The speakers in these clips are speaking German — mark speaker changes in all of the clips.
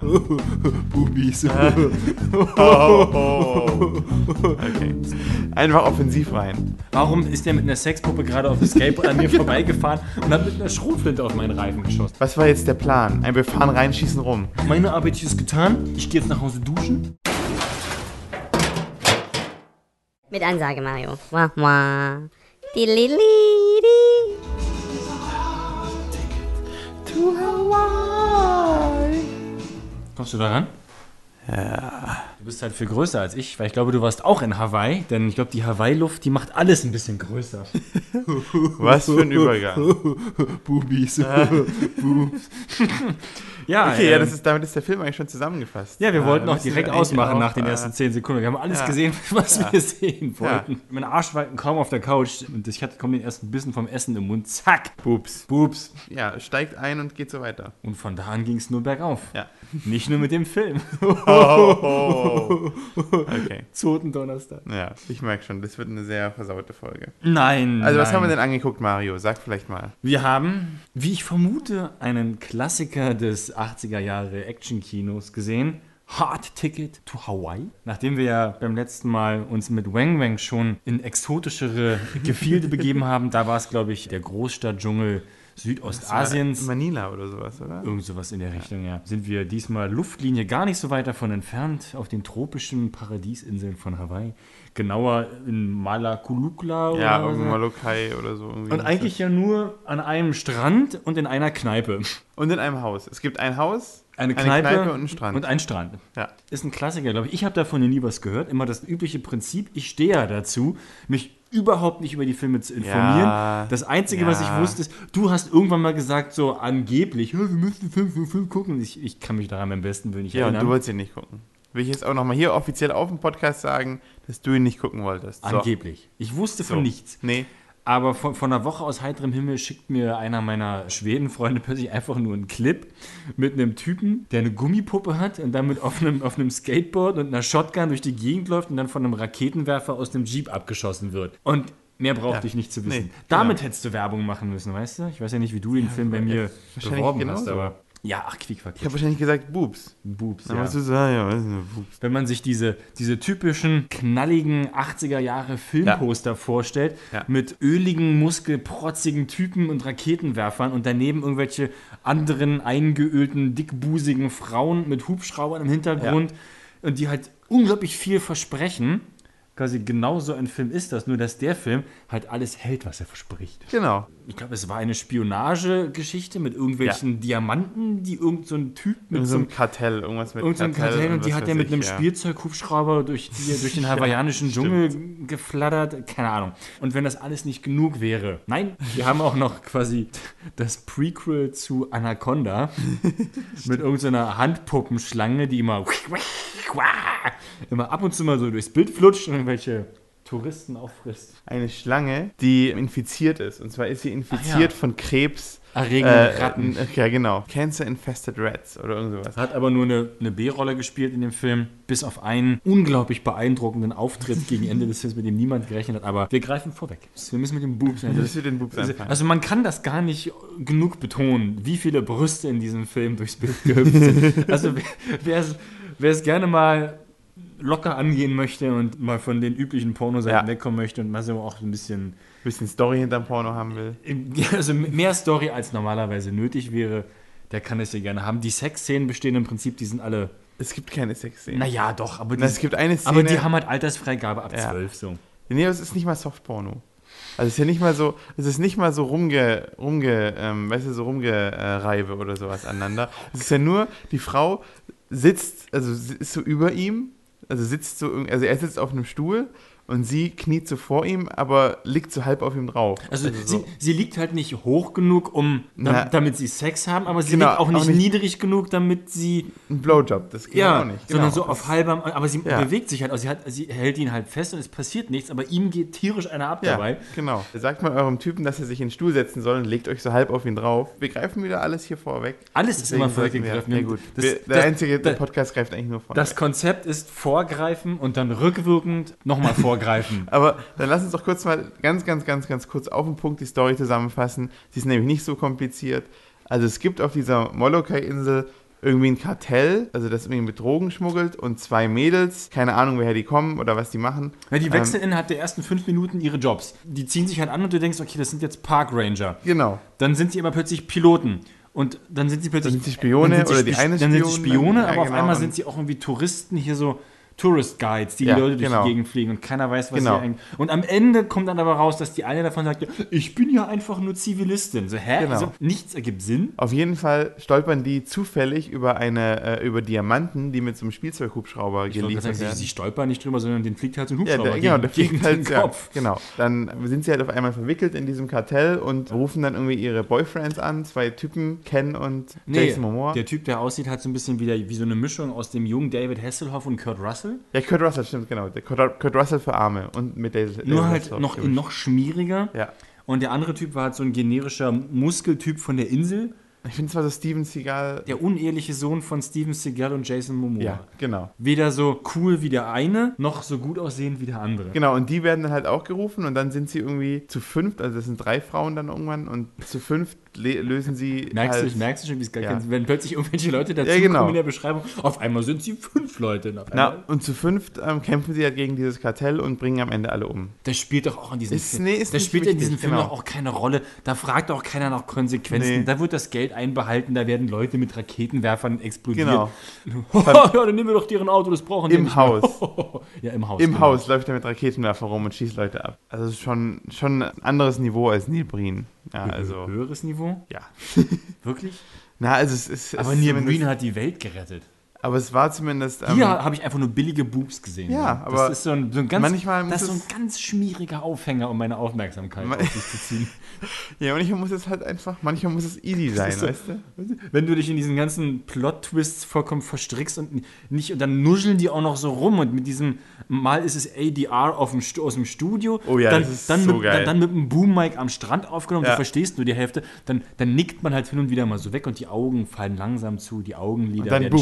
Speaker 1: Bubis.
Speaker 2: Oh, Okay. Einfach offensiv rein.
Speaker 1: Warum ist der mit einer Sexpuppe gerade auf dem Skateboard an mir vorbeigefahren und hat mit einer Schrotflinte auf meinen Reifen geschossen?
Speaker 2: Was war jetzt der Plan? Ein wir fahren rein, schießen rum.
Speaker 1: Meine Arbeit ist getan. Ich gehe jetzt nach Hause duschen.
Speaker 3: Mit Ansage, Mario. Wah, wah. Die Lili.
Speaker 2: To Hawaii.
Speaker 1: Kommst du da ran? Ja. Du bist halt viel größer als ich, weil ich glaube, du warst auch in Hawaii, denn ich glaube, die Hawaii-Luft, die macht alles ein bisschen größer.
Speaker 2: Was für ein Übergang.
Speaker 1: Bubis. ja,
Speaker 2: Okay, ja,
Speaker 1: ähm,
Speaker 2: das ist, damit ist der Film eigentlich schon zusammengefasst.
Speaker 1: Ja, wir wollten
Speaker 2: da
Speaker 1: auch
Speaker 2: müssen wir
Speaker 1: direkt ausmachen
Speaker 2: auch,
Speaker 1: nach den
Speaker 2: äh,
Speaker 1: ersten 10 Sekunden. Wir haben alles
Speaker 2: ja.
Speaker 1: gesehen, was
Speaker 2: Ja.
Speaker 1: wir sehen
Speaker 2: Ja.
Speaker 1: wollten. Mein Arsch war kaum auf der Couch und ich hatte kaum den ersten Bissen vom Essen im Mund. Zack!
Speaker 2: Boobs.
Speaker 1: Boobs.
Speaker 2: Ja, steigt ein und geht so weiter.
Speaker 1: Und von da an ging es nur bergauf.
Speaker 2: Ja.
Speaker 1: Nicht nur mit dem Film.
Speaker 2: Oh. Okay.
Speaker 1: Zotendonnerstag.
Speaker 2: Ja, ich merke schon, das wird eine sehr versaute Folge.
Speaker 1: Nein.
Speaker 2: Also, was
Speaker 1: nein.
Speaker 2: haben wir denn angeguckt, Mario? Sag vielleicht mal.
Speaker 1: Wir haben, wie ich vermute, einen Klassiker des 80er Jahre Actionkinos gesehen. Hard Ticket to Hawaii. Nachdem wir ja beim letzten Mal uns mit Wang Wang schon in exotischere Gefilde begeben haben, da war es, glaube ich, der Großstadtdschungel Südostasiens.
Speaker 2: Manila oder sowas, oder?
Speaker 1: Irgend sowas in der Richtung, ja. Sind wir diesmal Luftlinie gar nicht so weit davon entfernt, auf den tropischen Paradiesinseln von Hawaii. Genauer in Malakulukla
Speaker 2: Ja,
Speaker 1: oder
Speaker 2: irgendwo
Speaker 1: so.
Speaker 2: Molokai oder so.
Speaker 1: Und eigentlich ja nur an einem Strand und in einer Kneipe.
Speaker 2: Und in einem Haus. Es gibt ein Haus,
Speaker 1: Eine Kneipe,
Speaker 2: und einen Strand.
Speaker 1: Und ein Strand.
Speaker 2: ja.
Speaker 1: Ist ein Klassiker, glaube ich. Ich habe davon nie was gehört. Immer das übliche Prinzip. Ich stehe ja dazu, mich überhaupt nicht über die Filme zu informieren.
Speaker 2: Ja,
Speaker 1: das Einzige, was ich
Speaker 2: ja.
Speaker 1: wusste, ist, du hast irgendwann mal gesagt, so angeblich, "Ja, wir müssen den Film, Film, Film gucken. Ich, ich kann mich daran am besten nicht
Speaker 2: Ja, und
Speaker 1: erinnern.
Speaker 2: du wolltest ihn nicht gucken. Will ich jetzt auch nochmal hier offiziell auf dem Podcast sagen, dass du ihn nicht gucken wolltest. So.
Speaker 1: Angeblich. Ich wusste von
Speaker 2: So.
Speaker 1: nichts.
Speaker 2: Nee.
Speaker 1: Aber von, von einer Woche aus heiterem Himmel schickt mir einer meiner Schwedenfreunde plötzlich einfach nur einen Clip mit einem Typen, der eine Gummipuppe hat und damit auf einem, auf einem Skateboard und einer Shotgun durch die Gegend läuft und dann von einem Raketenwerfer aus dem Jeep abgeschossen wird. Und mehr brauchte
Speaker 2: Ja.
Speaker 1: ich nicht zu wissen.
Speaker 2: Nee,
Speaker 1: Damit
Speaker 2: genau.
Speaker 1: hättest du Werbung machen müssen, weißt du? Ich weiß ja nicht, wie du den Film bei mir
Speaker 2: wahrscheinlich
Speaker 1: beworben hast, aber... Ja, ach, Quickquack.
Speaker 2: Ich habe wahrscheinlich gesagt Boobs.
Speaker 1: Boobs, ja.
Speaker 2: musst du sagen, ja, was ist denn Boobs?
Speaker 1: Wenn man sich diese, diese typischen knalligen 80er Jahre Filmposter vorstellt,
Speaker 2: Ja.
Speaker 1: mit öligen, muskelprotzigen Typen und Raketenwerfern und daneben irgendwelche anderen eingeölten, dickbusigen Frauen mit Hubschraubern im Hintergrund und die halt unglaublich viel versprechen. Quasi genau so ein Film ist das, nur dass der Film halt alles hält, was er verspricht.
Speaker 2: Genau.
Speaker 1: Ich glaube, es war eine Spionagegeschichte mit irgendwelchen Diamanten, die irgend so ein Typ mit so
Speaker 2: so
Speaker 1: einem
Speaker 2: ein Kartell, irgendwas mit
Speaker 1: Irgend so ein Kartell und die hat er mit
Speaker 2: ich,
Speaker 1: einem
Speaker 2: ja.
Speaker 1: Spielzeughubschrauber durch, die, durch den hawaiianischen Dschungel geflattert. Keine Ahnung. Und wenn das alles nicht genug wäre. Nein, wir haben auch noch quasi das Prequel zu Anaconda mit irgendeiner Handpuppenschlange, die immer, immer ab und zu mal so durchs Bild flutscht und irgendwelche Touristen auffrisst.
Speaker 2: Eine Schlange, die infiziert ist. Und zwar ist sie infiziert
Speaker 1: Ach ja.
Speaker 2: von Krebs.
Speaker 1: Erregenden
Speaker 2: äh,
Speaker 1: Ratten.
Speaker 2: Ja, genau. Cancer Infested Rats oder irgend sowas.
Speaker 1: Hat aber nur eine, eine B-Rolle gespielt in dem Film, bis auf einen unglaublich beeindruckenden Auftritt gegen Ende des Films, mit dem niemand gerechnet hat. Aber wir greifen vorweg. Wir müssen mit dem Boobs
Speaker 2: bist mit den Boobs
Speaker 1: Also,
Speaker 2: anfangen.
Speaker 1: also man kann das gar nicht genug betonen, wie viele Brüste in diesem Film durchs Bild gehüpft sind. Also wer es gerne mal locker angehen möchte und mal von den üblichen Pornoseiten
Speaker 2: Ja.
Speaker 1: wegkommen möchte und mal so auch ein bisschen,
Speaker 2: bisschen Story hinterm Porno haben will.
Speaker 1: also mehr Story als normalerweise nötig wäre, der kann es ja gerne haben. Die Sexszenen bestehen im Prinzip, die sind alle,
Speaker 2: Es gibt keine Sexszene.
Speaker 1: naja doch, aber die,
Speaker 2: Na, es gibt eine Szene.
Speaker 1: aber die haben halt Altersfreigabe ab
Speaker 2: Ja.
Speaker 1: 12 so.
Speaker 2: Nee, es ist nicht mal Softporno. Also es ist ja nicht mal so, es ist nicht mal so rumge, rumge, ähm, weißt du, so rumgereibe oder sowas aneinander. Es ist ja nur, die Frau sitzt, also ist so über ihm, also sitzt so, also er sitzt auf einem Stuhl und sie kniet so vor ihm, aber liegt so halb auf ihm drauf.
Speaker 1: Also,
Speaker 2: so,
Speaker 1: sie, sie liegt halt nicht hoch genug, um,
Speaker 2: Na.
Speaker 1: damit sie Sex haben, aber sie
Speaker 2: Genau,
Speaker 1: liegt auch nicht,
Speaker 2: auch nicht-
Speaker 1: niedrig genug, damit sie
Speaker 2: ein Blowjob, das geht
Speaker 1: Ja,
Speaker 2: auch nicht.
Speaker 1: sondern
Speaker 2: Genau.
Speaker 1: so auf halbem, aber sie
Speaker 2: Ja.
Speaker 1: bewegt sich halt, also sie, hat, sie hält ihn halt fest und es passiert nichts, aber ihm geht tierisch einer ab
Speaker 2: Ja,
Speaker 1: dabei.
Speaker 2: genau. Sagt mal eurem Typen, dass er sich in den Stuhl setzen soll und legt euch so halb auf ihn drauf. Wir greifen wieder alles hier vorweg.
Speaker 1: Alles ist immer vorweggegriffen.
Speaker 2: Ja, gut.
Speaker 1: Das-
Speaker 2: wir, der
Speaker 1: das-
Speaker 2: einzige
Speaker 1: das-
Speaker 2: Podcast greift eigentlich nur vor.
Speaker 1: Das Konzept ist vorgreifen und dann rückwirkend nochmal vorgreifen.
Speaker 2: Aber dann lass uns doch kurz mal ganz, ganz, ganz, ganz kurz auf den Punkt die Story zusammenfassen. Sie ist nämlich nicht so kompliziert. Also es gibt auf dieser Molokai-Insel irgendwie ein Kartell, also das irgendwie mit Drogen schmuggelt und zwei Mädels, keine Ahnung, woher die kommen oder was die machen.
Speaker 1: Ja, die wechseln innerhalb der ersten fünf Minuten ihre Jobs. Die ziehen sich halt an und du denkst, okay, das sind jetzt Park Ranger.
Speaker 2: Genau.
Speaker 1: Dann sind sie aber plötzlich Piloten. Und dann sind sie plötzlich.
Speaker 2: Dann sind sie Spione
Speaker 1: sind
Speaker 2: oder die eine
Speaker 1: Dann sind sie
Speaker 2: Spion,
Speaker 1: Spione,
Speaker 2: dann- ja,
Speaker 1: aber auf
Speaker 2: genau,
Speaker 1: einmal sind sie auch irgendwie Touristen, hier so Tourist Guides, die
Speaker 2: Ja,
Speaker 1: die Leute durch
Speaker 2: genau.
Speaker 1: die Gegend fliegen und keiner weiß, was
Speaker 2: Genau.
Speaker 1: sie eigentlich. Und am Ende kommt dann aber raus, dass die eine davon sagt, ja, ich bin ja einfach nur Zivilistin. So, hä?
Speaker 2: Genau.
Speaker 1: Also, nichts ergibt Sinn.
Speaker 2: Auf jeden Fall stolpern die zufällig über eine, äh, über Diamanten, die mit so einem Spielzeughubschrauber
Speaker 1: Ich
Speaker 2: geliefert werden.
Speaker 1: sie, sie stolpern nicht drüber, sondern den fliegt halt so ein
Speaker 2: Ja,
Speaker 1: Hubschrauber
Speaker 2: der, genau,
Speaker 1: gegen,
Speaker 2: der fliegt
Speaker 1: gegen
Speaker 2: halt,
Speaker 1: den
Speaker 2: ja,
Speaker 1: Kopf.
Speaker 2: genau. Dann sind sie halt auf einmal verwickelt in diesem Kartell und rufen dann irgendwie ihre Boyfriends an, zwei Typen, Ken und Jason Momoa.
Speaker 1: der Typ, der aussieht, hat so ein bisschen wieder wie so eine Mischung aus dem jungen David Hasselhoff und Kurt Russell.
Speaker 2: Ja, Kurt Russell, stimmt, genau. Der Kurt, Kurt Russell für Arme und mit der
Speaker 1: Nur halt noch, in noch schmieriger.
Speaker 2: Ja.
Speaker 1: Und der andere Typ war halt so ein generischer Muskeltyp von der Insel.
Speaker 2: Ich finde es war so Steven Seagal.
Speaker 1: Der uneheliche Sohn von Steven Seagal und Jason Momoa.
Speaker 2: Ja, genau.
Speaker 1: Weder so cool wie der eine, noch so gut aussehend wie der andere.
Speaker 2: Genau, und die werden dann halt auch gerufen und dann sind sie irgendwie zu fünft, also das sind drei Frauen dann irgendwann und zu fünft lösen sie
Speaker 1: Merkst
Speaker 2: halt,
Speaker 1: du, merkst du schon, wie es gar
Speaker 2: Ja.
Speaker 1: wenn plötzlich irgendwelche Leute dazu
Speaker 2: Ja, genau.
Speaker 1: kommen in der Beschreibung, auf einmal sind sie fünf Leute. Und
Speaker 2: Na, und zu fünft ähm, kämpfen sie halt gegen dieses Kartell und bringen am Ende alle um.
Speaker 1: Das spielt doch auch in diesem
Speaker 2: Ist-
Speaker 1: Film.
Speaker 2: nee,
Speaker 1: das spielt in
Speaker 2: wichtig,
Speaker 1: diesem Film
Speaker 2: genau.
Speaker 1: doch auch keine Rolle. Da fragt auch keiner nach Konsequenzen.
Speaker 2: Nee.
Speaker 1: Da wird das Geld einbehalten, da werden Leute mit Raketenwerfern explodiert.
Speaker 2: Genau.
Speaker 1: ja, dann nehmen wir doch deren Auto, das brauchen die
Speaker 2: Im
Speaker 1: nicht
Speaker 2: Haus.
Speaker 1: Ja, im Haus.
Speaker 2: Im
Speaker 1: genau.
Speaker 2: Haus läuft er mit Raketenwerfer rum und schießt Leute ab. Also schon, schon ein anderes Niveau als Neil Breen. Ja, also,
Speaker 1: Höheres Niveau?
Speaker 2: Ja.
Speaker 1: Wirklich?
Speaker 2: Na, also es ist...
Speaker 1: Aber Breen hat die Welt gerettet.
Speaker 2: Aber es war zumindest... ähm,
Speaker 1: Hier habe ich einfach nur billige Boobs gesehen.
Speaker 2: Ja,
Speaker 1: das
Speaker 2: aber
Speaker 1: ist so ein, so ein ganz,
Speaker 2: manchmal muss
Speaker 1: das ist so ein ganz schmieriger Aufhänger, um meine Aufmerksamkeit
Speaker 2: Man-
Speaker 1: auf sich zu ziehen.
Speaker 2: Ja, manchmal muss es halt einfach, manchmal muss es easy sein,
Speaker 1: so-
Speaker 2: weißt du?
Speaker 1: Wenn du dich in diesen ganzen Plot-Twists vollkommen verstrickst und nicht, und dann nuscheln die auch noch so rum und mit diesem, mal ist es ADR auf dem, aus dem Studio,
Speaker 2: Oh ja,
Speaker 1: dann,
Speaker 2: das ist
Speaker 1: dann,
Speaker 2: so
Speaker 1: mit,
Speaker 2: geil.
Speaker 1: Dann, dann mit einem Boom-Mic am Strand aufgenommen,
Speaker 2: Ja.
Speaker 1: du verstehst nur die Hälfte, dann, dann nickt man halt hin und wieder mal so weg und die Augen fallen langsam zu, die Augenlider
Speaker 2: Und dann
Speaker 1: werden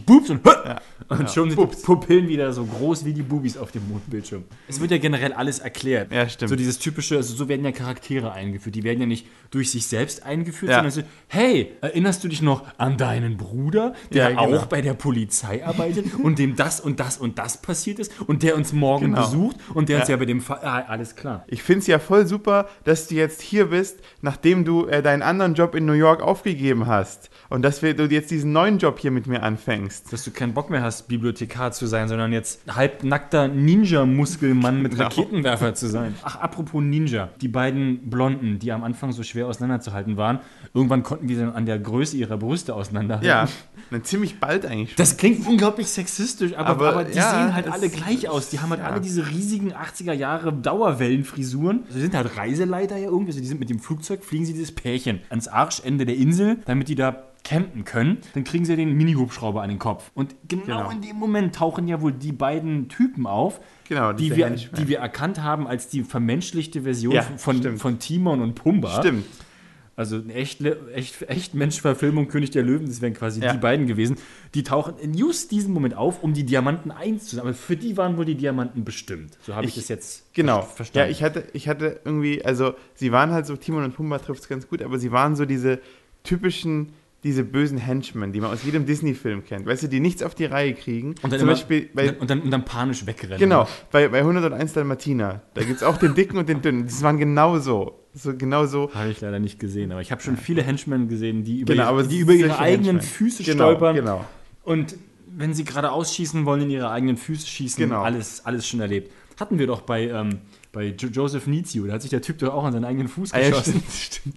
Speaker 2: Boobs.
Speaker 1: schwer. Plötzlich Boobs und, und
Speaker 2: Ja.
Speaker 1: schon sind
Speaker 2: Boobs.
Speaker 1: die Pupillen wieder so groß wie die Bubis auf dem Mondbildschirm. Es wird ja generell alles erklärt.
Speaker 2: Ja, stimmt.
Speaker 1: So dieses typische, also so werden ja Charaktere eingeführt. Die werden ja nicht durch sich selbst eingeführt,
Speaker 2: Ja.
Speaker 1: sondern so, hey, erinnerst du dich noch an deinen Bruder, der
Speaker 2: Ja, genau.
Speaker 1: auch bei der Polizei arbeitet und dem das und das und das passiert ist und der uns morgen
Speaker 2: Genau.
Speaker 1: besucht und der uns
Speaker 2: Ja.
Speaker 1: ja bei dem Fall, ah, alles klar.
Speaker 2: Ich finde es ja voll super, dass du jetzt hier bist, nachdem du äh, deinen anderen Job in New York aufgegeben hast. Und dass wir, du jetzt diesen neuen Job hier mit mir anfängst.
Speaker 1: Dass du keinen Bock mehr hast, Bibliothekar zu sein, sondern jetzt halbnackter Ninja-Muskelmann mit
Speaker 2: Genau.
Speaker 1: Raketenwerfer zu sein. Ach, apropos Ninja. Die beiden Blonden, die am Anfang so schwer auseinanderzuhalten waren, irgendwann konnten wir dann an der Größe ihrer Brüste auseinanderhalten.
Speaker 2: Ja, dann ziemlich bald eigentlich schon.
Speaker 1: Das klingt unglaublich sexistisch, aber, aber,
Speaker 2: Aber,
Speaker 1: die
Speaker 2: ja,
Speaker 1: sehen halt alle gleich aus. Die haben halt
Speaker 2: ja.
Speaker 1: alle diese riesigen 80er Jahre Dauerwellenfrisuren. Sie sind halt Reiseleiter ja irgendwie. Also die sind mit dem Flugzeug, fliegen sie dieses Pärchen ans Arschende der Insel, damit die da campen können. Dann kriegen sie den Mini-Hubschrauber an den Kopf. Und genau,
Speaker 2: Genau.
Speaker 1: in dem Moment tauchen ja wohl die beiden Typen auf,
Speaker 2: Genau,
Speaker 1: die wir, die wir erkannt haben als die vermenschlichte Version
Speaker 2: Ja,
Speaker 1: von,
Speaker 2: stimmt.
Speaker 1: von Timon und Pumba.
Speaker 2: Stimmt.
Speaker 1: Also eine echt, echt, echt Menschverfilmung König der Löwen, das wären quasi
Speaker 2: Ja.
Speaker 1: die beiden gewesen. Die tauchen in just diesem Moment auf, um die Diamanten einzusammeln. Aber für die waren wohl die Diamanten bestimmt. So habe ich,
Speaker 2: Ich-
Speaker 1: das jetzt
Speaker 2: Genau.
Speaker 1: ver- verstanden.
Speaker 2: Ja, ich hatte, ich hatte irgendwie, also sie waren halt so, Timon und Pumba trifft es ganz gut, aber sie waren so diese typischen, diese bösen Henchmen, die man aus jedem Disney-Film kennt. Weißt du, die nichts auf die Reihe kriegen.
Speaker 1: und dann,
Speaker 2: Zum
Speaker 1: immer,
Speaker 2: Beispiel bei,
Speaker 1: und, dann, und dann panisch wegrennen.
Speaker 2: Genau, bei, bei 101 Dalmatiner. Da gibt es auch den dicken und den dünnen. Das waren genau so. Genau so.
Speaker 1: Habe ich leider nicht gesehen, aber ich habe schon viele Henchmen gesehen, die über,
Speaker 2: Genau,
Speaker 1: ihre, die über ihre eigenen
Speaker 2: Henchmen.
Speaker 1: Füße
Speaker 2: Genau,
Speaker 1: stolpern.
Speaker 2: genau.
Speaker 1: Und wenn sie gerade ausschießen wollen, in ihre eigenen Füße schießen,
Speaker 2: Genau.
Speaker 1: alles, alles schon erlebt. Hatten wir doch bei, ähm, bei jo Joseph Nizio, da hat sich der Typ doch auch an seinen eigenen Fuß
Speaker 2: Ah, ja,
Speaker 1: geschossen.
Speaker 2: stimmt, stimmt.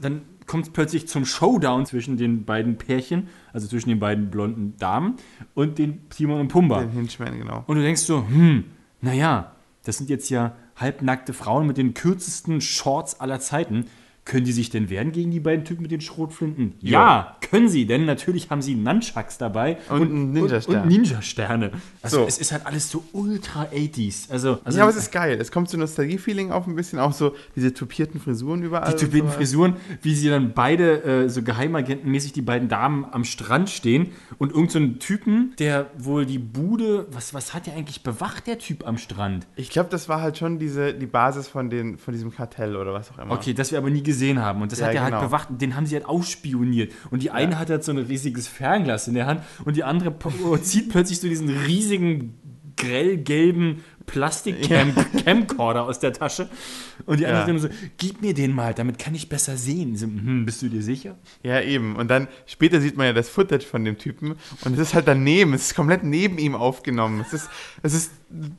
Speaker 1: Dann kommt es plötzlich zum Showdown zwischen den beiden Pärchen, also zwischen den beiden blonden Damen und den Timon und Pumba.
Speaker 2: Den Henchmen, genau.
Speaker 1: Und du denkst so, hm, naja, das sind jetzt ja halbnackte Frauen mit den kürzesten Shorts aller Zeiten. Können die sich denn wehren gegen die beiden Typen mit den Schrotflinten? Ja,
Speaker 2: Ja.
Speaker 1: können sie, denn natürlich haben sie Nunchucks dabei
Speaker 2: Und einen Ninja-Stern.
Speaker 1: Und, und Ninja-Sterne. Also
Speaker 2: So.
Speaker 1: es ist halt alles so ultra 80s. Also, also
Speaker 2: ja, aber es ist geil. Es kommt so Nostalgie-Feeling auf ein bisschen. Auch so diese tupierten Frisuren überall.
Speaker 1: die
Speaker 2: und
Speaker 1: tupierten. Frisuren, wie sie dann beide äh, so geheimagentenmäßig die beiden Damen am Strand stehen und irgend so ein Typen, der wohl die Bude, was, was hat der eigentlich bewacht, der Typ am Strand?
Speaker 2: Ich glaube, das war halt schon diese, die Basis von, den, von diesem Kartell oder was auch immer.
Speaker 1: Okay, das wir aber nie gesehen gesehen haben. Und das
Speaker 2: Ja,
Speaker 1: hat er halt
Speaker 2: genau.
Speaker 1: bewacht. Und den haben sie halt ausspioniert. Und die eine hat halt so ein riesiges Fernglas in der Hand und die andere zieht plötzlich so diesen riesigen grellgelben Plastik-Camcorder aus der Tasche. Und die andere
Speaker 2: Ja.
Speaker 1: so, gib mir den mal, damit kann ich besser sehen. So, hm, bist du dir sicher?
Speaker 2: Ja, eben. Und dann später sieht man ja das Footage von dem Typen und es ist halt daneben, es ist komplett neben ihm aufgenommen. Es ist, es ist,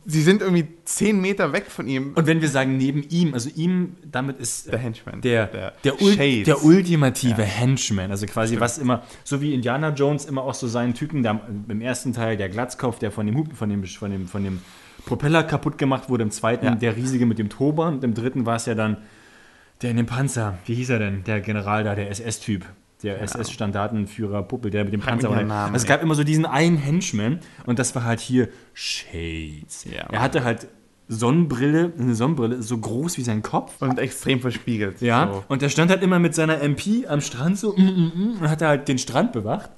Speaker 2: sie sind irgendwie zehn Meter weg von ihm.
Speaker 1: Und wenn wir sagen neben ihm, also ihm, damit ist
Speaker 2: Der Henchman.
Speaker 1: der,
Speaker 2: Der
Speaker 1: der, Ul
Speaker 2: Shades.
Speaker 1: der ultimative Henchman. Also quasi was immer, so wie Indiana Jones immer auch so seinen Typen, der im ersten Teil der Glatzkopf, der von dem Hub, von dem, von dem, von dem Propeller kaputt gemacht wurde, im zweiten
Speaker 2: Ja.
Speaker 1: der riesige mit dem Turban und im dritten war es ja dann der in dem Panzer. Wie hieß er denn? Der General da, der SS-Typ. Der SS-Standartenführer Puppel, der mit dem Panzer.
Speaker 2: Namen,
Speaker 1: also es gab immer so diesen einen Henchman und das war halt hier Shades.
Speaker 2: Ja,
Speaker 1: er hatte halt Sonnenbrille, eine Sonnenbrille, so groß wie sein Kopf.
Speaker 2: Und extrem verspiegelt.
Speaker 1: Ja,
Speaker 2: So.
Speaker 1: und der stand halt immer mit seiner MP am Strand so mm, mm, mm, und hat halt den Strand bewacht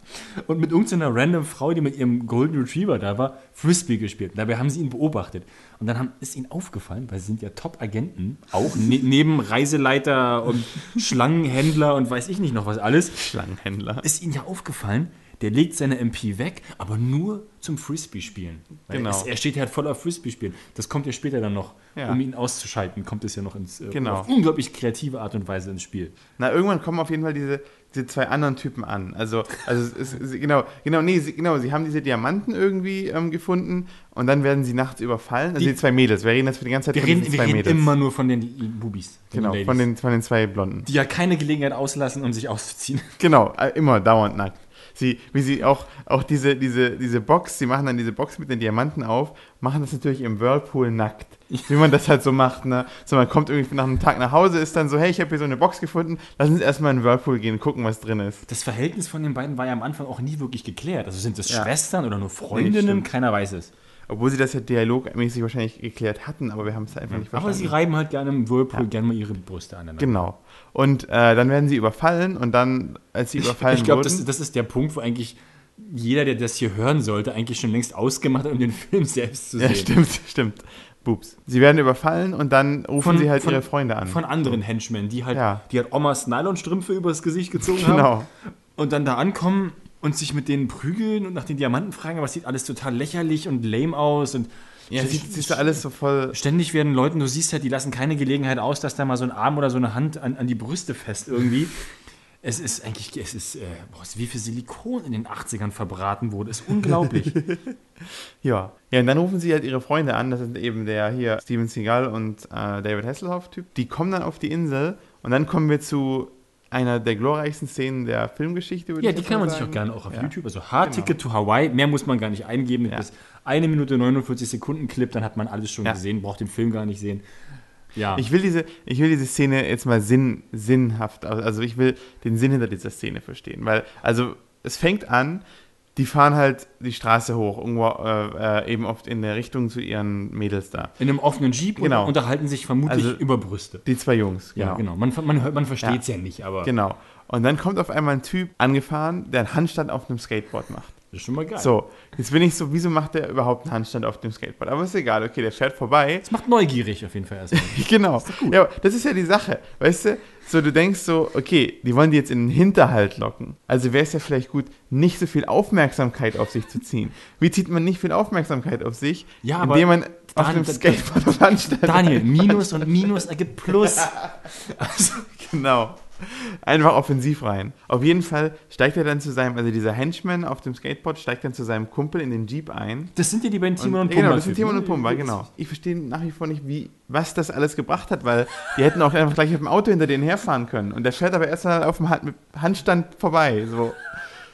Speaker 1: und mit irgendeiner random Frau, die mit ihrem Golden Retriever da war, Frisbee gespielt. Dabei haben sie ihn beobachtet. Und dann haben, ist ihnen aufgefallen, weil sie sind ja Top-Agenten, auch ne, neben Reiseleiter und Schlangenhändler und weiß ich nicht noch was alles,
Speaker 2: Schlangenhändler.
Speaker 1: ist ihnen ja aufgefallen, der legt seine MP weg, aber nur zum Frisbee-Spielen.
Speaker 2: Genau.
Speaker 1: Es, er steht ja halt voll auf Frisbee-Spielen. Das kommt ja später dann noch,
Speaker 2: Ja.
Speaker 1: um ihn auszuschalten, kommt es ja noch ins, äh,
Speaker 2: Genau.
Speaker 1: auf unglaublich kreative Art und Weise ins Spiel.
Speaker 2: Na, irgendwann kommen auf jeden Fall diese, diese zwei anderen Typen an. Also, also es es- genau, genau, nee, sie, genau, sie haben diese Diamanten irgendwie ähm, gefunden und dann werden sie nachts überfallen. Also die,
Speaker 1: Die-
Speaker 2: zwei Mädels. Wir reden jetzt für die ganze Zeit
Speaker 1: Wir
Speaker 2: von
Speaker 1: reden,
Speaker 2: diesen
Speaker 1: wir
Speaker 2: zwei
Speaker 1: reden
Speaker 2: Mädels.
Speaker 1: immer nur von den Bubis.
Speaker 2: genau,
Speaker 1: Ladies,
Speaker 2: von den, von den zwei Blonden.
Speaker 1: die ja keine Gelegenheit auslassen, um sich auszuziehen.
Speaker 2: Genau, äh, immer dauernd nackt. Sie, wie sie auch, auch diese, diese, diese Box, sie machen dann diese Box mit den Diamanten auf, machen das natürlich im Whirlpool nackt. Wie man das halt so macht, ne? So, man kommt irgendwie nach einem Tag nach Hause, ist dann so, hey, ich habe hier so eine Box gefunden, lass uns erstmal in den Whirlpool gehen, gucken, was drin ist.
Speaker 1: Das Verhältnis von den beiden war ja am Anfang auch nie wirklich geklärt. Also sind das
Speaker 2: Ja.
Speaker 1: Schwestern oder nur Freundinnen? Keiner weiß es.
Speaker 2: Obwohl sie das ja dialogmäßig wahrscheinlich geklärt hatten, aber wir haben es einfach nicht
Speaker 1: Aber
Speaker 2: verstanden.
Speaker 1: sie reiben halt gerne im Whirlpool gerne mal ihre Brüste aneinander.
Speaker 2: Genau. Und äh, dann werden sie überfallen und dann, als sie überfallen
Speaker 1: Ich glaube,
Speaker 2: wurden...
Speaker 1: das, das ist der Punkt, wo eigentlich jeder, der das hier hören sollte, eigentlich schon längst ausgemacht hat, um den Film selbst zu
Speaker 2: ja,
Speaker 1: sehen.
Speaker 2: stimmt, stimmt. Boobs. Sie werden überfallen und dann rufen sie halt ihre Freunde an.
Speaker 1: Von anderen Henchmen, die halt,
Speaker 2: Ja.
Speaker 1: die halt Omas Nylonstrümpfe übers Gesicht gezogen haben.
Speaker 2: genau.
Speaker 1: Und dann da ankommen und sich mit denen prügeln und nach den Diamanten fragen, aber es sieht alles total lächerlich und lame aus und
Speaker 2: Ja, sieht, siehst du alles so voll...
Speaker 1: ständig werden Leuten, du siehst halt, die lassen keine Gelegenheit aus, dass da mal so ein Arm oder so eine Hand an, an die Brüste fest irgendwie. Es ist eigentlich, es ist, äh, boah, es ist wie viel Silikon in den 80ern verbraten wurde. ist unglaublich.
Speaker 2: Ja. Ja, und dann rufen sie halt ihre Freunde an, das sind eben der hier Steven Seagal und äh, David Hasselhoff-Typ. Die kommen dann auf die Insel und dann kommen wir zu einer der glorreichsten Szenen der Filmgeschichte, würde
Speaker 1: ja,
Speaker 2: ich
Speaker 1: die kann man sich
Speaker 2: sagen.
Speaker 1: auch gerne auch auf
Speaker 2: Ja.
Speaker 1: YouTube, also Hard Ticket to Hawaii, mehr muss man gar nicht eingeben.
Speaker 2: Ja.
Speaker 1: Das ist eine Minute 49 Sekunden Clip, dann hat man alles schon
Speaker 2: Ja.
Speaker 1: gesehen, braucht den Film gar nicht sehen. Ja.
Speaker 2: Ich will, diese, ich will diese Szene jetzt mal sinn, sinnhaft, also ich will den Sinn hinter dieser Szene verstehen, weil, also es fängt an, die fahren halt die Straße hoch, irgendwo äh, äh, eben oft in der Richtung zu ihren Mädels da.
Speaker 1: in einem offenen Jeep
Speaker 2: Genau.
Speaker 1: und unterhalten sich vermutlich
Speaker 2: Also-
Speaker 1: über Brüste.
Speaker 2: Die zwei Jungs,
Speaker 1: Ja, genau. Man, man, hört- man versteht es ja. nicht, aber
Speaker 2: Genau. Und dann kommt auf einmal ein Typ angefahren, der einen Handstand auf einem Skateboard macht.
Speaker 1: Das ist schon mal geil.
Speaker 2: So, jetzt bin ich so, wieso macht der überhaupt einen Handstand auf dem Skateboard? Aber ist egal, okay, der fährt vorbei.
Speaker 1: Das macht neugierig auf jeden Fall erstmal.
Speaker 2: genau. Ja, aber das ist ja die Sache. Weißt du, so du denkst so, okay, die wollen die jetzt in den Hinterhalt locken. Also wäre es ja vielleicht gut, nicht so viel Aufmerksamkeit auf sich zu ziehen. Wie zieht man nicht viel Aufmerksamkeit auf sich,
Speaker 1: Ja, aber
Speaker 2: indem man auf
Speaker 1: Dan-
Speaker 2: Skateboard auf Handstand
Speaker 1: Daniel, Minus und Minus ergibt Plus. Also,
Speaker 2: Genau. Einfach offensiv rein. Auf jeden Fall steigt er dann zu seinem, also dieser Henchman auf dem Skateboard steigt dann zu seinem Kumpel in den Jeep ein.
Speaker 1: das sind ja die beiden Timon und
Speaker 2: Und,
Speaker 1: Pumba.
Speaker 2: genau, das sind Timon und? Pumba, genau. Ich verstehe nach wie vor nicht, wie, was das alles gebracht hat, weil die hätten auch einfach gleich mit dem Auto hinter denen herfahren können. Und der fährt aber erst mal auf dem Handstand vorbei. So.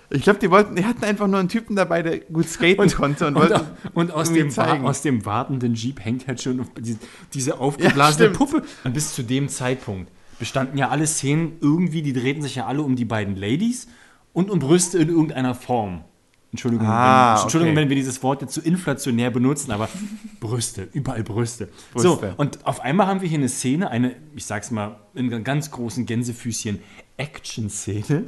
Speaker 2: Ich glaube, die wollten, die hatten einfach nur einen Typen dabei, der gut skaten konnte und,
Speaker 1: Und,
Speaker 2: wollten
Speaker 1: und aus, dem aus dem wartenden Jeep hängt halt schon die, diese aufgeblasene
Speaker 2: stimmt.
Speaker 1: Puppe. Und bis zu dem Zeitpunkt bestanden ja alle Szenen irgendwie, die drehten sich ja alle um die beiden Ladies und um Brüste in irgendeiner Form. Entschuldigung,
Speaker 2: Ah,
Speaker 1: wenn, Entschuldigung
Speaker 2: okay.
Speaker 1: wenn wir dieses Wort jetzt so inflationär benutzen, aber Brüste, überall Brüste.
Speaker 2: Brüste.
Speaker 1: So, und auf einmal haben wir hier eine Szene, eine, ich sag's mal, in ganz großen Gänsefüßchen Action-Szene,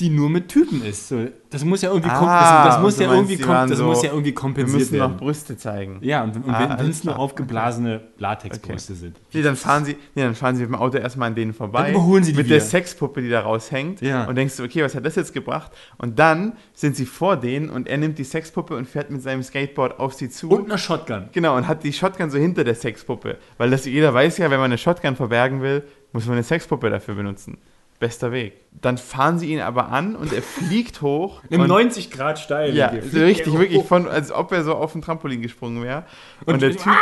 Speaker 1: die nur mit Typen ist. So, das muss ja irgendwie,
Speaker 2: Ah,
Speaker 1: das, das muss ja
Speaker 2: meinst,
Speaker 1: irgendwie, das
Speaker 2: so,
Speaker 1: muss ja irgendwie
Speaker 2: Wir
Speaker 1: kompensiert
Speaker 2: müssen noch
Speaker 1: werden.
Speaker 2: Brüste zeigen.
Speaker 1: Ja, und, und
Speaker 2: Ah,
Speaker 1: wenn es nur aufgeblasene Latexbrüste sind.
Speaker 2: Nee, dann fahren sie, nee, dann fahren sie mit dem Auto erstmal an denen vorbei.
Speaker 1: Dann überholen sie die
Speaker 2: Mit
Speaker 1: wieder.
Speaker 2: der Sexpuppe, die da raushängt.
Speaker 1: Ja.
Speaker 2: Und denkst du, okay, was hat das jetzt gebracht? Und dann sind sie vor denen und er nimmt die Sexpuppe und fährt mit seinem Skateboard auf sie zu.
Speaker 1: Und eine Shotgun.
Speaker 2: Genau, und hat die Shotgun so hinter der Sexpuppe. Weil das jeder weiß ja, wenn man eine Shotgun verbergen will, muss man eine Sexpuppe dafür benutzen. Bester Weg. Dann fahren sie ihn aber an und er fliegt hoch.
Speaker 1: Im
Speaker 2: und
Speaker 1: 90 Grad steil.
Speaker 2: ja, so richtig, wirklich, von, als ob er so auf ein Trampolin gesprungen wäre. Und,
Speaker 1: Und-
Speaker 2: der Typ.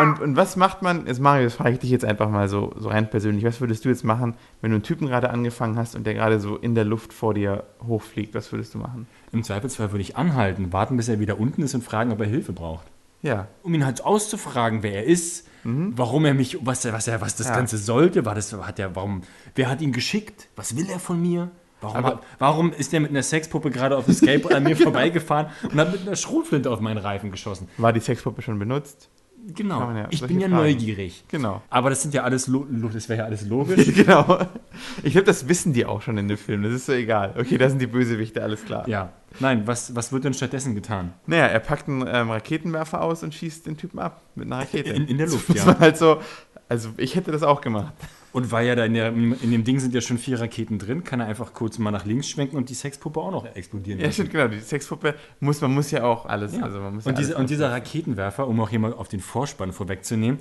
Speaker 2: Und, und was macht man? Jetzt Mario, das frage ich dich jetzt einfach mal so, so rein persönlich. Was würdest du jetzt machen, wenn du einen Typen gerade angefangen hast und der gerade so in der Luft vor dir hochfliegt? Was würdest du machen?
Speaker 1: Im Zweifelsfall würde ich anhalten, warten, bis er wieder unten ist und fragen, ob er Hilfe braucht.
Speaker 2: Ja.
Speaker 1: Um ihn halt auszufragen, wer er ist, warum er mich, was er, was er, was das
Speaker 2: Mhm. Ja.
Speaker 1: Ganze sollte, war das, hat er, warum, wer hat ihn geschickt, was will er von mir? Warum, hat, warum ist er mit einer Sexpuppe gerade auf dem Skateboard an mir vorbeigefahren und hat mit einer Schrotflinte auf meinen Reifen geschossen?
Speaker 2: War die Sexpuppe schon benutzt?
Speaker 1: Genau.
Speaker 2: Ja
Speaker 1: ich bin ja
Speaker 2: Fragen.
Speaker 1: neugierig.
Speaker 2: Genau.
Speaker 1: Aber das sind ja alles, das wäre ja alles logisch.
Speaker 2: genau. Ich glaube, das wissen die auch schon in dem Film. Das ist so egal. Okay, da sind die Bösewichte, alles klar.
Speaker 1: ja. Nein, was, was wird denn stattdessen getan?
Speaker 2: Naja, er packt einen ähm, Raketenwerfer aus und schießt den Typen ab mit einer Rakete.
Speaker 1: In- in der Luft,
Speaker 2: das
Speaker 1: ja.
Speaker 2: Halt so, also ich hätte das auch gemacht.
Speaker 1: Und weil ja da in, der, in dem Ding sind ja schon vier Raketen drin, kann er einfach kurz mal nach links schwenken und die Sexpuppe auch noch explodieren
Speaker 2: Ja, stimmt, genau. Die Sexpuppe muss, man muss ja auch alles,
Speaker 1: Ja.
Speaker 2: also man muss
Speaker 1: und,
Speaker 2: ja
Speaker 1: diese,
Speaker 2: alles
Speaker 1: und dieser Raketenwerfer, um auch hier mal auf den Vorspann vorwegzunehmen,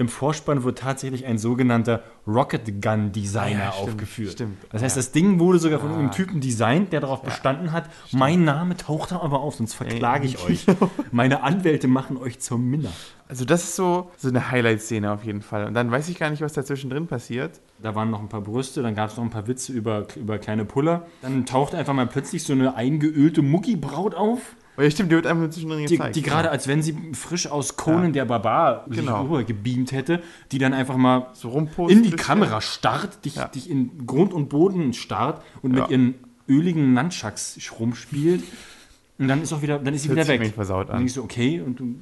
Speaker 1: im Vorspann wird tatsächlich ein sogenannter Rocket Gun Designer
Speaker 2: Ah ja, stimmt,
Speaker 1: aufgeführt.
Speaker 2: stimmt.
Speaker 1: Das heißt,
Speaker 2: Ja.
Speaker 1: das Ding wurde sogar von
Speaker 2: Ah.
Speaker 1: einem Typen designt, der darauf bestanden hat, mein Name taucht da aber auf, sonst verklage ich euch. Meine Anwälte machen euch zur Minna.
Speaker 2: Also das ist so, so eine Highlight-Szene auf jeden Fall. Und dann weiß ich gar nicht, was dazwischen drin passiert.
Speaker 1: Da waren noch ein paar Brüste, dann gab es noch ein paar Witze über, über kleine Puller. Dann taucht einfach mal plötzlich so eine eingeölte Muckibraut auf.
Speaker 2: Oh ja, stimmt, die wird einfach zwischendrin
Speaker 1: Die,
Speaker 2: gezeigt.
Speaker 1: die gerade, als wenn sie frisch aus Conan
Speaker 2: Ja.
Speaker 1: der Barbar sich
Speaker 2: Genau.
Speaker 1: rübergebeamt hätte, die dann einfach mal
Speaker 2: so
Speaker 1: in die. Kamera starrt, dich, dich in Grund und Boden starrt und mit ihren öligen Nunchucks rumspielt. Und dann ist auch wieder, dann ist sie wieder
Speaker 2: sich
Speaker 1: weg.
Speaker 2: irgendwie versaut an.
Speaker 1: ich so, okay, und du,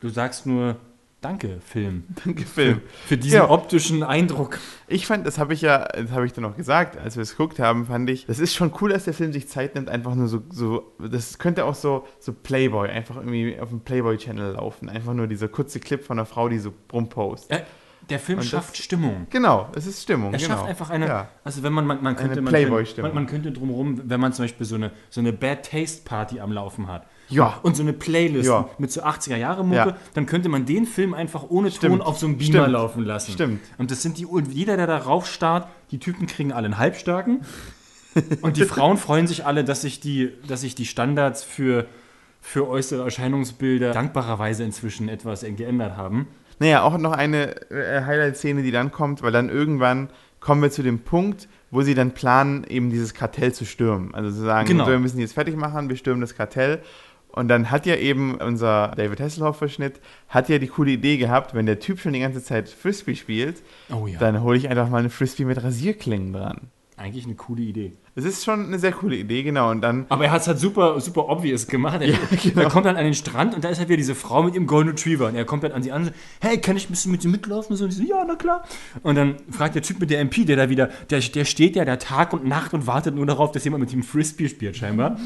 Speaker 1: du sagst nur Danke, Film.
Speaker 2: Danke, Film.
Speaker 1: Für diesen
Speaker 2: Ja.
Speaker 1: optischen Eindruck.
Speaker 2: Ich fand, das habe ich ja, das habe ich dann auch gesagt, als wir es geguckt haben, fand ich, das ist schon cool, dass der Film sich Zeit nimmt, einfach nur so, so das könnte auch so, so Playboy, einfach irgendwie auf dem Playboy-Channel laufen. Einfach nur dieser kurze Clip von einer Frau, die so rumpost.
Speaker 1: Äh, der Film
Speaker 2: Und das-
Speaker 1: schafft Stimmung.
Speaker 2: Genau, es ist Stimmung.
Speaker 1: Er
Speaker 2: genau.
Speaker 1: schafft einfach eine,
Speaker 2: Ja.
Speaker 1: also wenn man, man, man könnte, man, man, man könnte drumherum, wenn man zum Beispiel so eine, so eine Bad Taste Party am Laufen hat.
Speaker 2: Ja.
Speaker 1: Und so eine Playlist
Speaker 2: Ja.
Speaker 1: mit so 80er Jahre Mucke,
Speaker 2: Ja.
Speaker 1: dann könnte man den Film einfach ohne
Speaker 2: Stimmt.
Speaker 1: Ton auf so einem Beamer
Speaker 2: Stimmt.
Speaker 1: laufen lassen.
Speaker 2: Stimmt.
Speaker 1: Und das sind die, und jeder, der darauf starrt, die Typen kriegen alle einen Halbstarken. und die Frauen freuen sich alle, dass sich die, dass sich die Standards für, für äußere Erscheinungsbilder dankbarerweise inzwischen etwas geändert haben.
Speaker 2: Naja, auch noch eine äh, Highlight-Szene, die dann kommt, weil dann irgendwann kommen wir zu dem Punkt, wo sie dann planen, eben dieses Kartell zu stürmen. Also zu sagen,
Speaker 1: Genau.
Speaker 2: so, wir müssen jetzt fertig machen, wir stürmen das Kartell. Und dann hat ja eben unser David Hasselhoff-Verschnitt, hat ja die coole Idee gehabt, wenn der Typ schon die ganze Zeit Frisbee spielt,
Speaker 1: Oh ja.
Speaker 2: dann hole ich einfach mal eine Frisbee mit Rasierklingen dran.
Speaker 1: Eigentlich eine coole Idee.
Speaker 2: Das ist schon eine sehr coole Idee, genau. Und dann,
Speaker 1: Aber er hat es halt super, super obvious gemacht. Er,
Speaker 2: Ja, genau.
Speaker 1: er kommt dann an den Strand und da ist halt wieder diese Frau mit ihrem Golden Retriever. Und er kommt dann an sie an und so, hey, kann ich ein bisschen mit dir mitlaufen? Und so, und sie so, ja, na klar. Und dann fragt der Typ mit der MP, der da wieder, der, der steht ja da Tag und Nacht und wartet nur darauf, dass jemand mit ihm Frisbee spielt, scheinbar.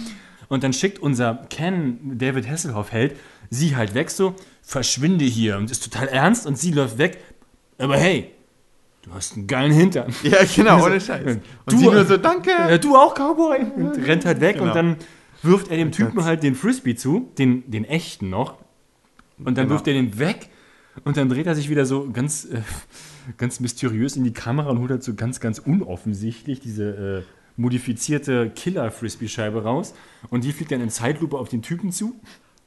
Speaker 1: Und dann schickt unser Ken, David Hasselhoff-Held, sie halt weg so, verschwinde hier. Und ist total ernst und sie läuft weg. Aber hey, du hast einen geilen Hintern.
Speaker 2: ja, genau, ohne Scheiß. Und
Speaker 1: du-
Speaker 2: sie nur so, danke.
Speaker 1: Ja, du auch, Cowboy! Und rennt halt weg
Speaker 2: Genau.
Speaker 1: und dann wirft er dem Typen halt den Frisbee zu, den, den echten noch. Und dann
Speaker 2: Genau.
Speaker 1: wirft er den weg und dann dreht er sich wieder so ganz, äh, ganz mysteriös in die Kamera und holt halt so ganz, ganz unoffensichtlich diese äh, modifizierte Killer-Frisbee-Scheibe raus. Und die fliegt dann in Zeitlupe auf den Typen zu,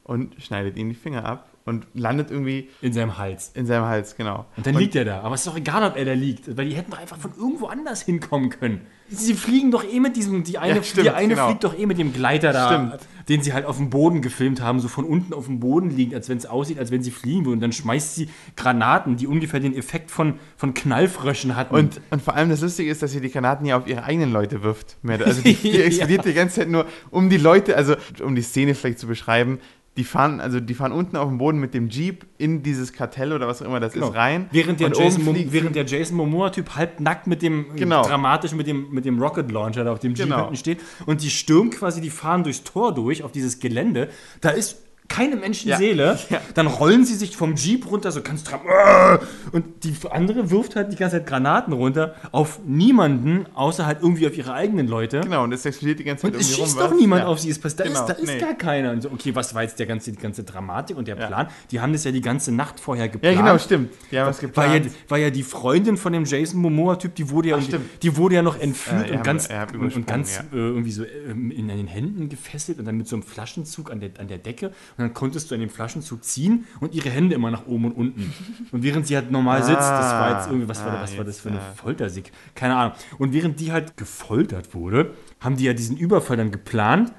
Speaker 2: Und schneidet ihm die Finger ab und landet irgendwie
Speaker 1: in seinem Hals.
Speaker 2: in seinem Hals, genau.
Speaker 1: Und dann liegt er da. Aber es ist doch egal, ob er da liegt, weil die hätten doch einfach von irgendwo anders hinkommen können. Sie fliegen doch eh mit diesem, die eine,
Speaker 2: Ja, stimmt,
Speaker 1: die eine
Speaker 2: genau.
Speaker 1: fliegt doch eh mit dem Gleiter da,
Speaker 2: Stimmt.
Speaker 1: den sie halt auf dem Boden gefilmt haben, so von unten auf dem Boden liegt, als wenn es aussieht, als wenn sie fliegen würden. Und dann schmeißt sie Granaten, die ungefähr den Effekt von, von Knallfröschen hatten.
Speaker 2: Und, und vor allem das Lustige ist, dass sie die Granaten ja auf ihre eigenen Leute wirft. Also die, die
Speaker 1: Ja.
Speaker 2: explodiert die ganze Zeit nur um die Leute, also um die Szene vielleicht zu beschreiben. Die fahren, also die fahren unten auf dem Boden mit dem Jeep in dieses Kartell oder was auch immer das ist rein.
Speaker 1: Genau. Während der, Jason,
Speaker 2: oben
Speaker 1: Mo
Speaker 2: fliegt
Speaker 1: während der Jason Momoa-Typ halbnackt mit dem
Speaker 2: Genau.
Speaker 1: dramatisch mit dem, mit dem Rocket Launcher da auf dem Jeep
Speaker 2: Genau.
Speaker 1: hinten steht und die stürmen quasi, die fahren durchs Tor durch auf dieses Gelände. Da ist keine Menschenseele.
Speaker 2: Ja.
Speaker 1: Dann rollen sie sich vom Jeep runter, so ganz dram äh, und die andere wirft halt die ganze Zeit Granaten runter auf niemanden, außer halt irgendwie auf ihre eigenen Leute.
Speaker 2: Genau, und es explodiert die ganze Zeit
Speaker 1: Und es
Speaker 2: irgendwie rum.
Speaker 1: schießt doch niemand
Speaker 2: Ja.
Speaker 1: auf sie. Es passt, da
Speaker 2: Genau,
Speaker 1: ist, da ist
Speaker 2: nee.
Speaker 1: gar keiner. Und so, okay, was war jetzt der ganze, die ganze Dramatik und der
Speaker 2: Ja.
Speaker 1: Plan? Die haben das ja die ganze Nacht vorher
Speaker 2: Ja,
Speaker 1: geplant.
Speaker 2: genau, stimmt. Die haben es
Speaker 1: War ja,
Speaker 2: geplant.
Speaker 1: war ja die Freundin von dem Jason Momoa-Typ, die wurde ja,
Speaker 2: Ach, stimmt.
Speaker 1: die wurde ja noch entführt
Speaker 2: Äh,
Speaker 1: und ganz, und, und ganz
Speaker 2: ja.
Speaker 1: äh, irgendwie so ähm, in den Händen gefesselt und dann mit so einem Flaschenzug an der, an der Decke. Und dann konntest du an dem Flaschenzug ziehen und ihre Hände immer nach oben und unten. Und während sie halt normal sitzt, das war jetzt irgendwie, was, war,
Speaker 2: Ah,
Speaker 1: was war das für eine
Speaker 2: ja.
Speaker 1: Foltersieg? Keine Ahnung. Und während die halt gefoltert wurde, haben die ja diesen Überfall dann geplant.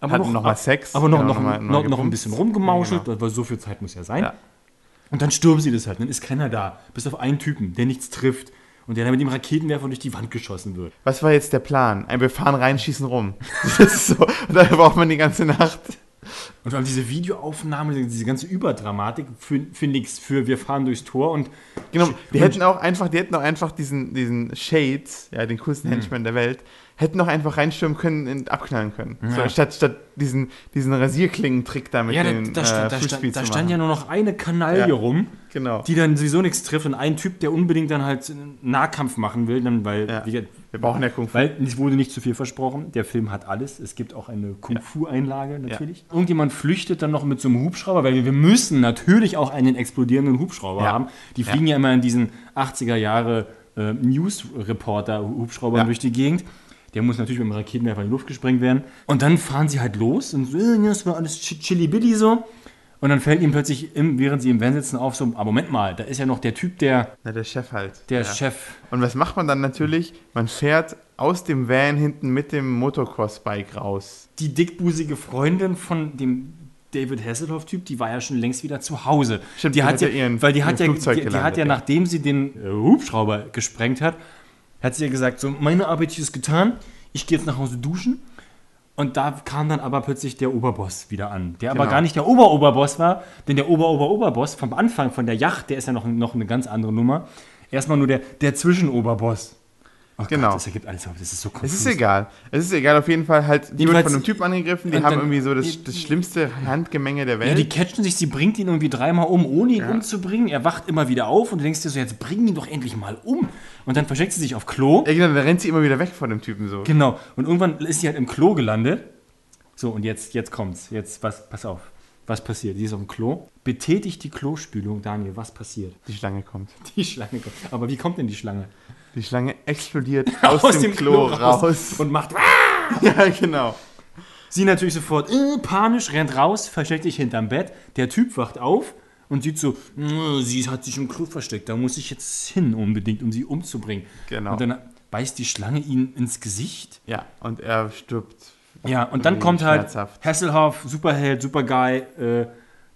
Speaker 1: Aber
Speaker 2: Hatten noch mal Sex,
Speaker 1: Aber noch,
Speaker 2: genau,
Speaker 1: noch,
Speaker 2: noch
Speaker 1: noch, noch, ein bisschen rumgemauschelt,
Speaker 2: Genau.
Speaker 1: weil so viel Zeit muss ja sein.
Speaker 2: Ja.
Speaker 1: Und dann stürmen sie das halt. Dann ist keiner da. Bis auf einen Typen, der nichts trifft. Und der dann mit dem Raketenwerfer durch die Wand geschossen wird.
Speaker 2: Was war jetzt der Plan? Ein, wir fahren rein, schießen rum. Das ist so. Und da braucht man die ganze Nacht.
Speaker 1: Und vor allem diese Videoaufnahme, diese ganze Überdramatik für, für nichts. Für wir fahren durchs Tor und
Speaker 2: Genau, die hätten auch einfach, die hätten auch einfach diesen, diesen Shades, ja, den coolsten Henchman der Welt, hätten auch einfach reinstürmen können und abknallen können.
Speaker 1: Ja.
Speaker 2: So, statt, statt diesen, diesen Rasierklingentrick da mit
Speaker 1: ja, da,
Speaker 2: den
Speaker 1: da, stand,
Speaker 2: äh,
Speaker 1: da, stand, da stand ja nur noch eine Kanaille
Speaker 2: Ja.
Speaker 1: rum,
Speaker 2: Genau.
Speaker 1: die dann sowieso nichts trifft und ein Typ, der unbedingt dann halt einen Nahkampf machen will, dann, weil,
Speaker 2: Ja.
Speaker 1: gesagt,
Speaker 2: Wir brauchen ja Kung Fu.
Speaker 1: weil es wurde nicht zu viel versprochen. Der Film hat alles. Es gibt auch eine Kung-Fu-Einlage natürlich. Irgendjemand flüchtet dann noch mit so einem Hubschrauber, weil wir, wir müssen natürlich auch einen explodierenden Hubschrauber haben. Die fliegen ja. immer in diesen 80er Jahre äh, News-Reporter-Hubschraubern
Speaker 2: Ja.
Speaker 1: durch die Gegend. Der muss natürlich mit dem Raketenwerfer in die Luft gesprengt werden. Und dann fahren sie halt los und so, äh, das war alles chi- chili-billy so. Und dann fällt ihm plötzlich, im, während sie im Van sitzen, auf so, ah, Moment mal, da ist ja noch der Typ, der,
Speaker 2: Na, der Chef halt.
Speaker 1: der
Speaker 2: ja.
Speaker 1: Chef.
Speaker 2: Und was macht man dann natürlich? Man fährt aus dem Van hinten mit dem Motocross-Bike raus.
Speaker 1: die dickbusige Freundin von dem David Hasselhoff-Typ, die war ja schon längst wieder zu Hause.
Speaker 2: Stimmt,
Speaker 1: die
Speaker 2: die
Speaker 1: hat
Speaker 2: hat
Speaker 1: ja,
Speaker 2: ja ihren-
Speaker 1: weil die hat ja, die, die hat ja,
Speaker 2: ja.
Speaker 1: nachdem sie den Hubschrauber gesprengt hat, hat sie ja gesagt, so, meine Arbeit hier ist getan, ich gehe jetzt nach Hause duschen. Und da kam dann aber plötzlich der Oberboss wieder an, der aber
Speaker 2: Genau.
Speaker 1: gar nicht der Ober-Oberboss war, denn der Ober-Ober-Oberboss vom Anfang, von der Yacht, der ist ja noch, noch eine ganz andere Nummer. Erstmal nur der, der Zwischenoberboss. Oh
Speaker 2: Genau.
Speaker 1: Gott, das ergibt alles auf, das ist so
Speaker 2: Es
Speaker 1: konfus.
Speaker 2: ist egal. Es ist egal, auf jeden Fall halt, die wird von einem Typ angegriffen, die haben
Speaker 1: dann-
Speaker 2: irgendwie so das,
Speaker 1: die-
Speaker 2: das schlimmste Handgemenge der
Speaker 1: Ja,
Speaker 2: Welt.
Speaker 1: die catchen sich, sie bringt ihn irgendwie dreimal um, ohne ihn
Speaker 2: Ja.
Speaker 1: umzubringen. Er wacht immer wieder auf und du denkst dir so, jetzt bring ihn doch endlich mal um. Und dann versteckt sie sich auf Klo.
Speaker 2: ja, genau, dann rennt sie immer wieder weg von dem Typen so.
Speaker 1: Genau. Und irgendwann ist sie halt im Klo gelandet. So, und jetzt, jetzt kommt's. Jetzt, was, pass auf. Was passiert? Sie ist auf dem Klo. Betätigt die Klospülung, Daniel, was passiert?
Speaker 2: Die Schlange kommt.
Speaker 1: Die Schlange kommt. Aber wie kommt denn die Schlange?
Speaker 2: Die Schlange explodiert aus, dem, Klo, raus.
Speaker 1: Und macht.
Speaker 2: Ja, genau.
Speaker 1: Sie natürlich sofort äh, panisch, rennt raus, versteckt sich hinterm Bett. Der Typ wacht auf und sieht so, "Äh, sie hat sich im Klo versteckt. Da muss ich jetzt hin unbedingt, um sie umzubringen.
Speaker 2: Genau.
Speaker 1: Und dann beißt die Schlange ihn ins Gesicht.
Speaker 2: Ja, und er stirbt.
Speaker 1: Ja, und dann kommt halt. Hasselhoff, Superheld, Superguy, äh,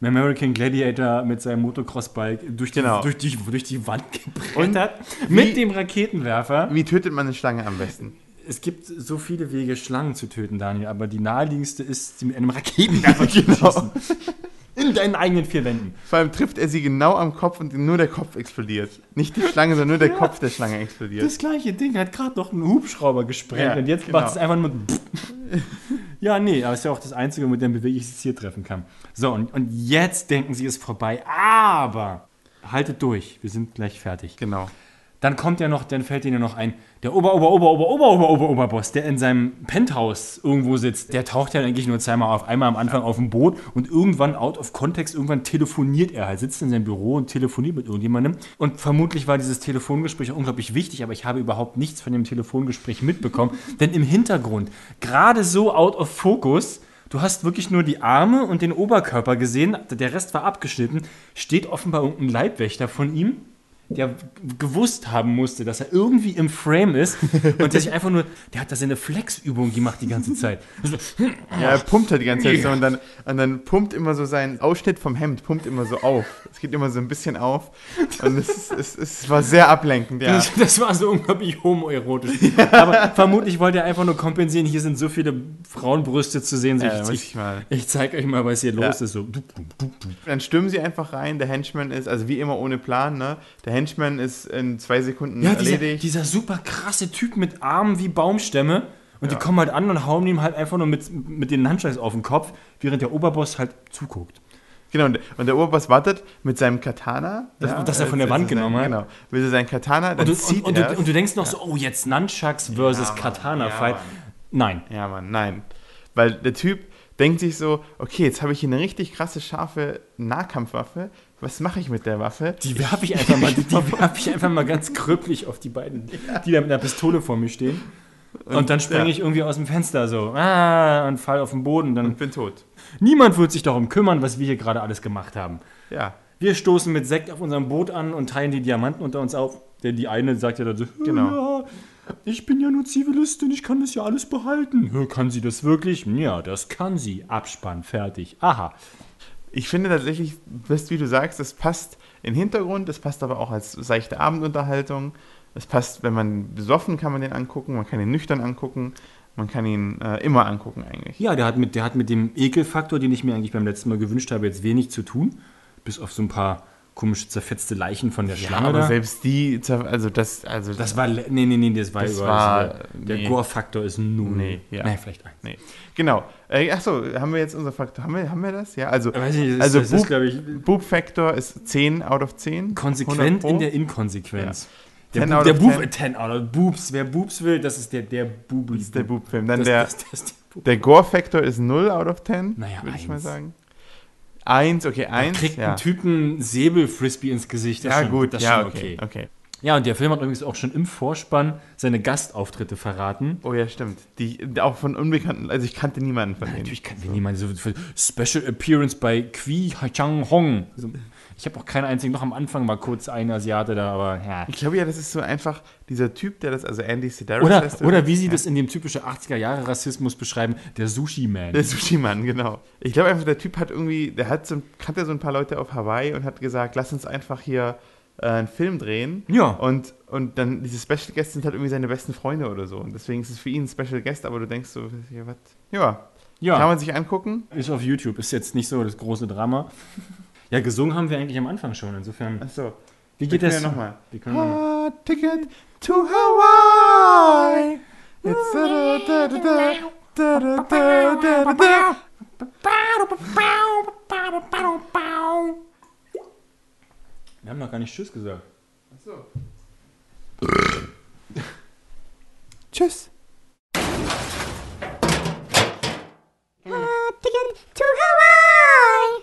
Speaker 1: American Gladiator mit seinem Motocross-Bike durch, die-
Speaker 2: Genau.
Speaker 1: durch, die, durch die Wand gebrettert. Mit dem Raketenwerfer.
Speaker 2: Wie tötet man eine Schlange am besten?
Speaker 1: Es gibt so viele Wege, Schlangen zu töten, Daniel, aber die naheliegendste ist, sie mit einem Raketenwerfer zu
Speaker 2: Genau.
Speaker 1: schießen. In deinen eigenen vier Wänden.
Speaker 2: Vor allem trifft er sie genau am Kopf und nur der Kopf explodiert. Nicht die Schlange, sondern nur der Kopf der Schlange explodiert.
Speaker 1: Das gleiche Ding hat gerade noch einen Hubschrauber gesprengt
Speaker 2: Ja,
Speaker 1: und jetzt
Speaker 2: genau.
Speaker 1: macht es einfach nur. ja, nee, aber es ist ja auch das Einzige, mit dem ich es hier treffen kann. So, und, und jetzt denken sie, es ist vorbei, aber haltet durch, wir sind gleich fertig.
Speaker 2: Genau.
Speaker 1: Dann kommt ja noch, dann fällt ihnen ja noch ein, der Ober, Ober, Ober, Ober, Ober, Ober, Ober, Oberboss, der in seinem Penthouse irgendwo sitzt, der taucht ja eigentlich nur zweimal auf. Einmal am Anfang auf dem Boot und irgendwann out of context, irgendwann telefoniert er halt, sitzt in seinem Büro und telefoniert mit irgendjemandem. Und vermutlich war dieses Telefongespräch unglaublich wichtig, aber ich habe überhaupt nichts von dem Telefongespräch mitbekommen. Denn im Hintergrund, gerade so out of focus, Du hast wirklich nur die Arme und den Oberkörper gesehen, der Rest war abgeschnitten. Steht offenbar irgendein Leibwächter von ihm, der gewusst haben musste, dass er irgendwie im Frame ist und der sich einfach nur, der hat da seine Flexübung gemacht die ganze Zeit. So,
Speaker 2: Ja, er pumpt halt die ganze Zeit so und dann, und dann pumpt immer so sein Ausschnitt vom Hemd, pumpt immer so auf. Es geht immer so ein bisschen auf und es, es, es war sehr ablenkend, ja.
Speaker 1: Das, das war so unglaublich homoerotisch. Aber vermutlich wollte er einfach nur kompensieren, hier sind so viele Frauenbrüste zu sehen. So,
Speaker 2: Ja,
Speaker 1: ich, ich,
Speaker 2: ich
Speaker 1: zeig euch mal, was hier los ist. So.
Speaker 2: Dann stürmen sie einfach rein, der Henchman ist, also wie immer ohne Plan, ne? Der Henchman ist in zwei Sekunden
Speaker 1: Ja, dieser,
Speaker 2: erledigt.
Speaker 1: dieser super krasse Typ mit Armen wie Baumstämme. Und die
Speaker 2: Ja.
Speaker 1: kommen halt an und hauen ihm halt einfach nur mit, mit den Handscheiß auf den Kopf, während der Oberboss halt zuguckt.
Speaker 2: Genau, und, und der Oberboss wartet mit seinem Katana.
Speaker 1: Das- das er von der Wand
Speaker 2: sein-
Speaker 1: genommen hat.
Speaker 2: Genau, will er sein Katana, dann
Speaker 1: Und du,
Speaker 2: zieht
Speaker 1: und, und, du, und du denkst noch so, oh, jetzt Nunchucks versus
Speaker 2: Ja.
Speaker 1: Katana-Fight.
Speaker 2: Ja,
Speaker 1: Nein.
Speaker 2: Ja, Mann, nein. Weil der Typ denkt sich so, okay, jetzt habe ich hier eine richtig krasse, scharfe Nahkampfwaffe. Was mache ich mit der Waffe?
Speaker 1: Die werfe ich einfach mal, die, die werfe ich einfach mal ganz krüppelig auf die beiden, die da mit einer Pistole vor mir stehen. Und, dann springe
Speaker 2: ja.
Speaker 1: ich irgendwie aus dem Fenster so ah, und fall auf den Boden. Dann
Speaker 2: Und bin tot.
Speaker 1: niemand wird sich darum kümmern, was wir hier gerade alles gemacht haben.
Speaker 2: Ja,
Speaker 1: Wir stoßen mit Sekt auf unserem Boot an und teilen die Diamanten unter uns auf. Denn die eine sagt ja dann so,
Speaker 2: Genau.
Speaker 1: ja, ich bin ja nur Zivilistin, ich kann das ja alles behalten. "Ja, Kann sie das wirklich? Ja, das kann sie. Abspann, fertig. Aha.
Speaker 2: ich finde tatsächlich, wie du sagst, das passt in den Hintergrund, das passt aber auch als seichte Abendunterhaltung. Das passt, wenn man besoffen kann man den angucken, man kann ihn nüchtern angucken, man kann ihn äh, immer angucken eigentlich.
Speaker 1: Ja, der hat, mit, der hat mit dem Ekelfaktor, den ich mir eigentlich beim letzten Mal gewünscht habe, jetzt wenig zu tun. Bis auf so ein paar komische zerfetzte Leichen von der
Speaker 2: Ja,
Speaker 1: Schlange.
Speaker 2: aber
Speaker 1: da.
Speaker 2: selbst die, also das, also
Speaker 1: Das war, nee, nee, nee, das war
Speaker 2: Das
Speaker 1: über,
Speaker 2: war-
Speaker 1: der, der
Speaker 2: nee.
Speaker 1: Gore-Faktor ist null.
Speaker 2: Nee, ja.
Speaker 1: Nee, vielleicht eins.
Speaker 2: Nee. Genau. Äh, achso, haben wir jetzt unser Faktor? Haben wir, haben wir das? Ja, also,
Speaker 1: Weiß nicht, das,
Speaker 2: also
Speaker 1: ist,
Speaker 2: Boob, Factor ist 10 out of 10.
Speaker 1: konsequent
Speaker 2: 100 Pro.
Speaker 1: in der Inkonsequenz. Der,
Speaker 2: 10
Speaker 1: Bu
Speaker 2: out
Speaker 1: der Boob,
Speaker 2: 10.
Speaker 1: 10 out of Boobs. Wer Boobs will, das ist der, der Boob.
Speaker 2: Das ist der Boob-Film. Dann
Speaker 1: Das,
Speaker 2: der,
Speaker 1: das, der Boob.
Speaker 2: der Gore-Factor ist 0 out of 10,
Speaker 1: Naja,
Speaker 2: würde ich mal sagen. 1, okay, 1.
Speaker 1: Kriegt
Speaker 2: ja.
Speaker 1: ein Typen Säbel-Frisbee ins Gesicht. Das
Speaker 2: ja,
Speaker 1: schon,
Speaker 2: gut,
Speaker 1: das ist
Speaker 2: ja,
Speaker 1: schon
Speaker 2: okay, okay.
Speaker 1: Ja, und der Film hat übrigens auch schon im Vorspann seine Gastauftritte verraten.
Speaker 2: Oh ja, stimmt. Die, auch von Unbekannten, also ich kannte niemanden von denen.
Speaker 1: Natürlich kann wir niemand so Special Appearance bei Qui Chang Hong. Also, Ich habe auch keinen einzigen, noch am Anfang mal kurz einen Asiate da, aber ja.
Speaker 2: Ich glaube ja, das ist so einfach dieser Typ, der das, also Andy Sedaris
Speaker 1: Oder,
Speaker 2: heißt er.
Speaker 1: oder wie sie das in dem typischen 80er-Jahre-Rassismus beschreiben, der Sushi-Man.
Speaker 2: Der Sushi-Mann, genau. Ich glaube einfach, der Typ hat irgendwie, der hat so, kannte so ein paar Leute auf Hawaii und hat gesagt, lass uns einfach hier äh, einen Film drehen.
Speaker 1: Ja.
Speaker 2: Und, und dann diese Special Guests sind halt irgendwie seine besten Freunde oder so. Und deswegen ist es für ihn ein Special Guest, aber du denkst so, ja, was? Ja. Kann
Speaker 1: Ja,
Speaker 2: man sich angucken.
Speaker 1: ist auf YouTube, ist jetzt nicht so das große Drama. Ja, gesungen haben wir eigentlich am Anfang schon, insofern.
Speaker 2: Achso.
Speaker 1: Wie geht
Speaker 2: Wir
Speaker 1: das?
Speaker 2: ja nochmal.
Speaker 1: Wir können ja noch-
Speaker 2: Hot Ticket to Hawaii. It's da da da da da da da da da da.
Speaker 1: Wir haben noch gar nicht Tschüss gesagt.
Speaker 2: Achso. Tschüss.
Speaker 3: Ticket to Hawaii.